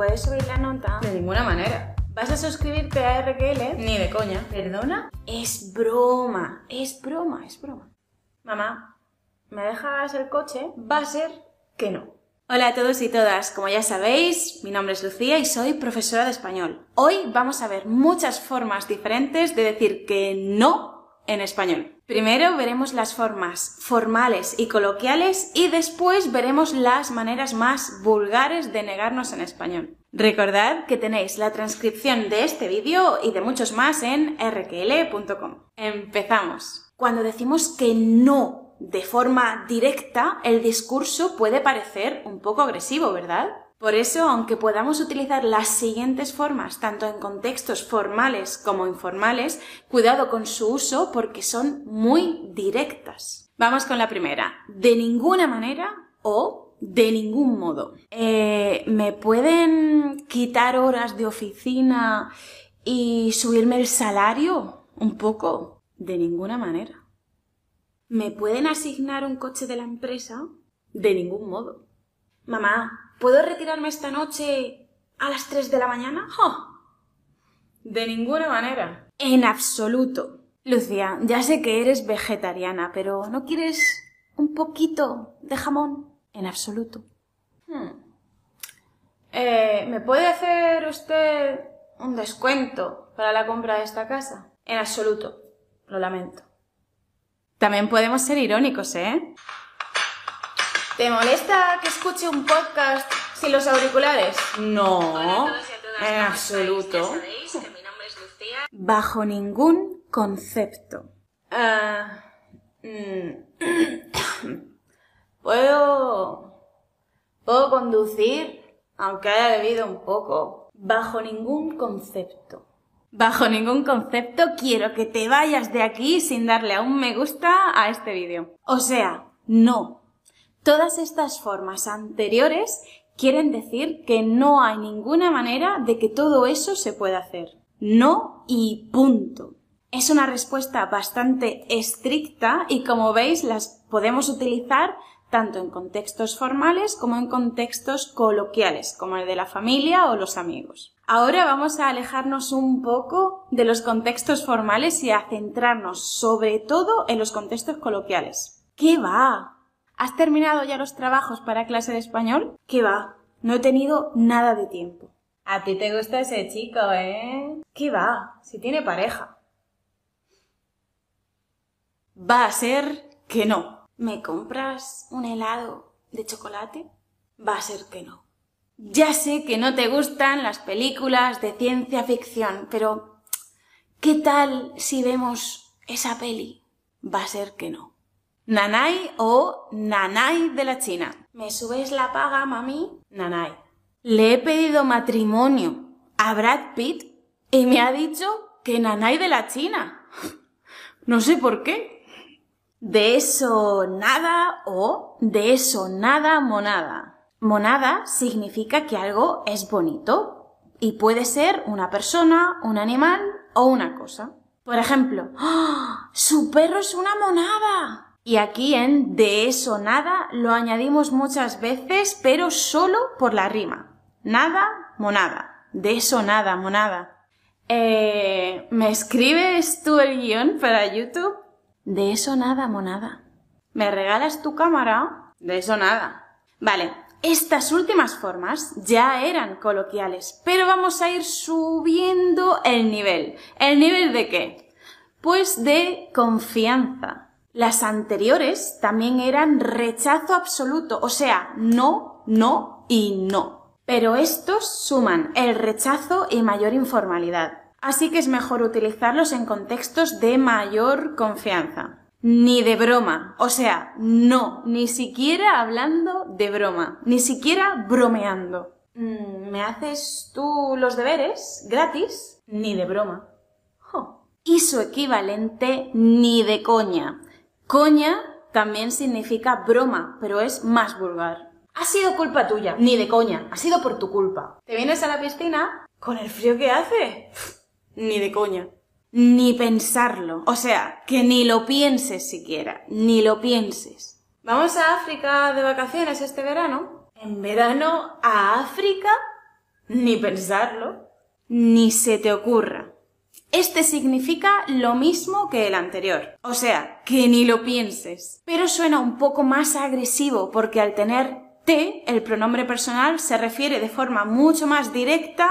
puedes subir la nota? De ninguna manera. ¿Vas a suscribirte a RQL? Ni de coña. ¿Perdona? Es broma, es broma, es broma. Mamá, ¿me dejas el coche? Va a ser que no. Hola a todos y todas, como ya sabéis, mi nombre es Lucía y soy profesora de español. Hoy vamos a ver muchas formas diferentes de decir que no en español. Primero veremos las formas formales y coloquiales y después veremos las maneras más vulgares de negarnos en español. Recordad que tenéis la transcripción de este vídeo y de muchos más en rql.com. Empezamos. Cuando decimos que no de forma directa, el discurso puede parecer un poco agresivo, ¿verdad? Por eso, aunque podamos utilizar las siguientes formas, tanto en contextos formales como informales, cuidado con su uso porque son muy directas. Vamos con la primera. De ninguna manera o de ningún modo. Eh, ¿Me pueden quitar horas de oficina y subirme el salario un poco? De ninguna manera. ¿Me pueden asignar un coche de la empresa? De ningún modo. Mamá, ¿puedo retirarme esta noche a las 3 de la mañana? De ninguna manera. En absoluto. Lucía, ya sé que eres vegetariana, pero ¿no quieres un poquito de jamón? En absoluto. Hmm. Eh, ¿Me puede hacer usted un descuento para la compra de esta casa? En absoluto. Lo lamento. También podemos ser irónicos, ¿eh? ¿Te molesta que escuche un podcast sin los auriculares? No, en absoluto. Bajo ningún concepto. Ah, mm. Puedo... Puedo conducir, aunque haya bebido un poco. Bajo ningún concepto. Bajo ningún concepto quiero que te vayas de aquí sin darle a un me gusta a este vídeo. O sea, no. Todas estas formas anteriores quieren decir que no hay ninguna manera de que todo eso se pueda hacer. No y punto. Es una respuesta bastante estricta y como veis las podemos utilizar tanto en contextos formales como en contextos coloquiales, como el de la familia o los amigos. Ahora vamos a alejarnos un poco de los contextos formales y a centrarnos sobre todo en los contextos coloquiales. ¿Qué va? ¿Has terminado ya los trabajos para clase de español? ¿Qué va? No he tenido nada de tiempo. A ti te gusta ese chico, ¿eh? ¿Qué va? Si tiene pareja. Va a ser que no. ¿Me compras un helado de chocolate? Va a ser que no. Ya sé que no te gustan las películas de ciencia ficción, pero ¿qué tal si vemos esa peli? Va a ser que no. Nanay o Nanay de la China. ¿Me subes la paga, mami? Nanay. Le he pedido matrimonio a Brad Pitt y me ha dicho que Nanay de la China. No sé por qué de eso nada o de eso nada monada. Monada significa que algo es bonito y puede ser una persona, un animal o una cosa. Por ejemplo, ¡Oh! ¡Su perro es una monada! Y aquí en de eso nada lo añadimos muchas veces, pero solo por la rima. Nada, monada. De eso nada, monada. Eh, ¿Me escribes tú el guion para YouTube? De eso nada, monada. ¿Me regalas tu cámara? De eso nada. Vale, estas últimas formas ya eran coloquiales, pero vamos a ir subiendo el nivel. ¿El nivel de qué? Pues de confianza. Las anteriores también eran rechazo absoluto, o sea, no, no y no. Pero estos suman el rechazo y mayor informalidad. Así que es mejor utilizarlos en contextos de mayor confianza. Ni de broma. O sea, no, ni siquiera hablando de broma, ni siquiera bromeando. Mm, ¿Me haces tú los deberes gratis? Ni de broma. Y su equivalente, ni de coña. Coña también significa broma, pero es más vulgar. Ha sido culpa tuya, ni de coña, ha sido por tu culpa. ¿Te vienes a la piscina? ¿Con el frío que hace? Ni de coña. Ni pensarlo. O sea, que ni lo pienses siquiera. Ni lo pienses. ¿Vamos a África de vacaciones este verano? ¿En verano a África? ni pensarlo. Ni se te ocurra. Este significa lo mismo que el anterior, o sea, que ni lo pienses, pero suena un poco más agresivo porque al tener te, el pronombre personal se refiere de forma mucho más directa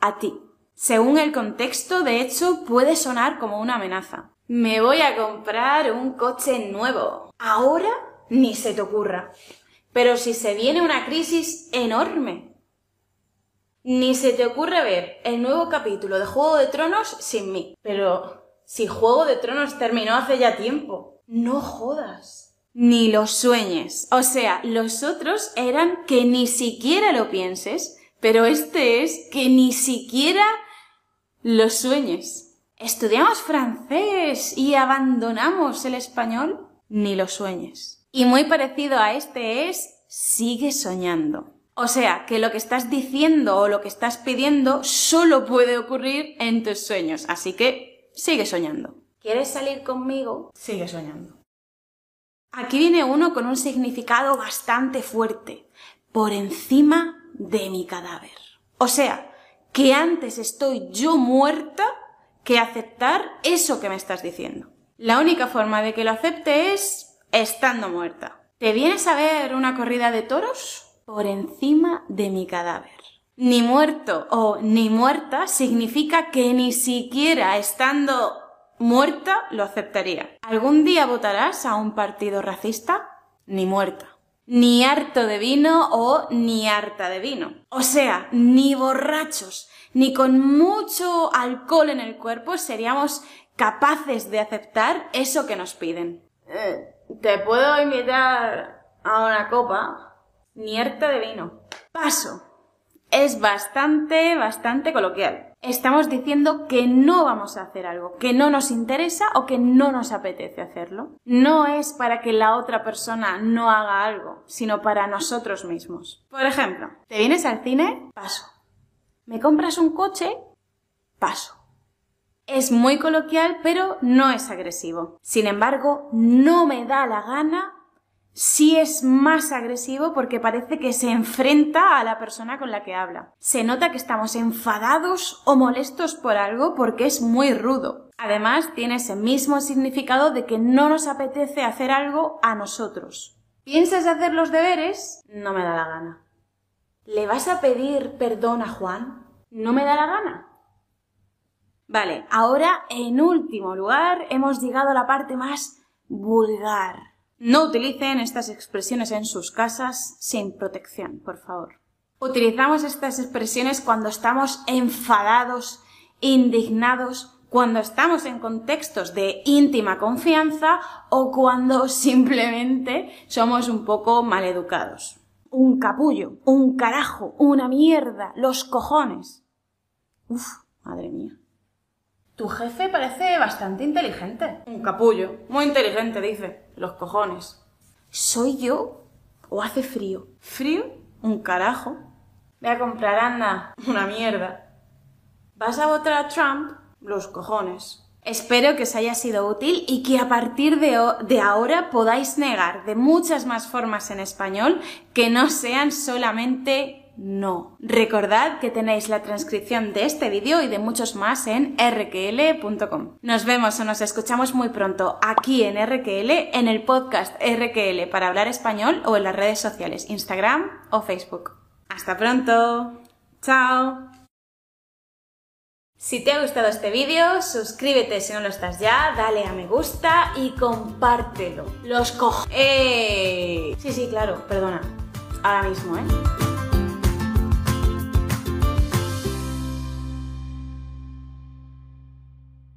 a ti. Según el contexto, de hecho, puede sonar como una amenaza. Me voy a comprar un coche nuevo. Ahora ni se te ocurra. Pero si se viene una crisis enorme, ni se te ocurre ver el nuevo capítulo de Juego de Tronos sin mí. Pero si Juego de Tronos terminó hace ya tiempo. No jodas. Ni lo sueñes. O sea, los otros eran que ni siquiera lo pienses, pero este es que ni siquiera lo sueñes. ¿Estudiamos francés y abandonamos el español? Ni lo sueñes. Y muy parecido a este es sigue soñando. O sea, que lo que estás diciendo o lo que estás pidiendo solo puede ocurrir en tus sueños. Así que sigue soñando. ¿Quieres salir conmigo? Sigue soñando. Aquí viene uno con un significado bastante fuerte. Por encima de mi cadáver. O sea, que antes estoy yo muerta que aceptar eso que me estás diciendo. La única forma de que lo acepte es estando muerta. ¿Te vienes a ver una corrida de toros? Por encima de mi cadáver. Ni muerto o ni muerta significa que ni siquiera estando muerta lo aceptaría. ¿Algún día votarás a un partido racista? Ni muerta. Ni harto de vino o ni harta de vino. O sea, ni borrachos, ni con mucho alcohol en el cuerpo seríamos capaces de aceptar eso que nos piden. Eh, ¿Te puedo invitar a una copa? Nierta de vino. Paso. Es bastante, bastante coloquial. Estamos diciendo que no vamos a hacer algo, que no nos interesa o que no nos apetece hacerlo. No es para que la otra persona no haga algo, sino para nosotros mismos. Por ejemplo, ¿te vienes al cine? Paso. ¿Me compras un coche? Paso. Es muy coloquial, pero no es agresivo. Sin embargo, no me da la gana sí es más agresivo porque parece que se enfrenta a la persona con la que habla. Se nota que estamos enfadados o molestos por algo porque es muy rudo. Además, tiene ese mismo significado de que no nos apetece hacer algo a nosotros. ¿Piensas hacer los deberes? No me da la gana. ¿Le vas a pedir perdón a Juan? No me da la gana. Vale, ahora en último lugar hemos llegado a la parte más vulgar. No utilicen estas expresiones en sus casas sin protección, por favor. Utilizamos estas expresiones cuando estamos enfadados, indignados, cuando estamos en contextos de íntima confianza o cuando simplemente somos un poco maleducados. Un capullo, un carajo, una mierda, los cojones. Uf, madre mía. Tu jefe parece bastante inteligente. Un capullo. Muy inteligente, dice. Los cojones. ¿Soy yo? ¿O hace frío? ¿Frío? Un carajo. Voy a comprar Anda. Una mierda. ¿Vas a votar a Trump? Los cojones. Espero que os haya sido útil y que a partir de, de, ahora podáis negar de muchas más formas en español que no sean solamente no. Recordad que tenéis la transcripción de este vídeo y de muchos más en rql.com. Nos vemos o nos escuchamos muy pronto aquí en RQL, en el podcast RQL para hablar español o en las redes sociales Instagram o Facebook. Hasta pronto. Chao. Si te ha gustado este vídeo, suscríbete si no lo estás ya, dale a me gusta y compártelo. Los cojo. ¡Eh! Sí, sí, claro, perdona. Ahora mismo, ¿eh?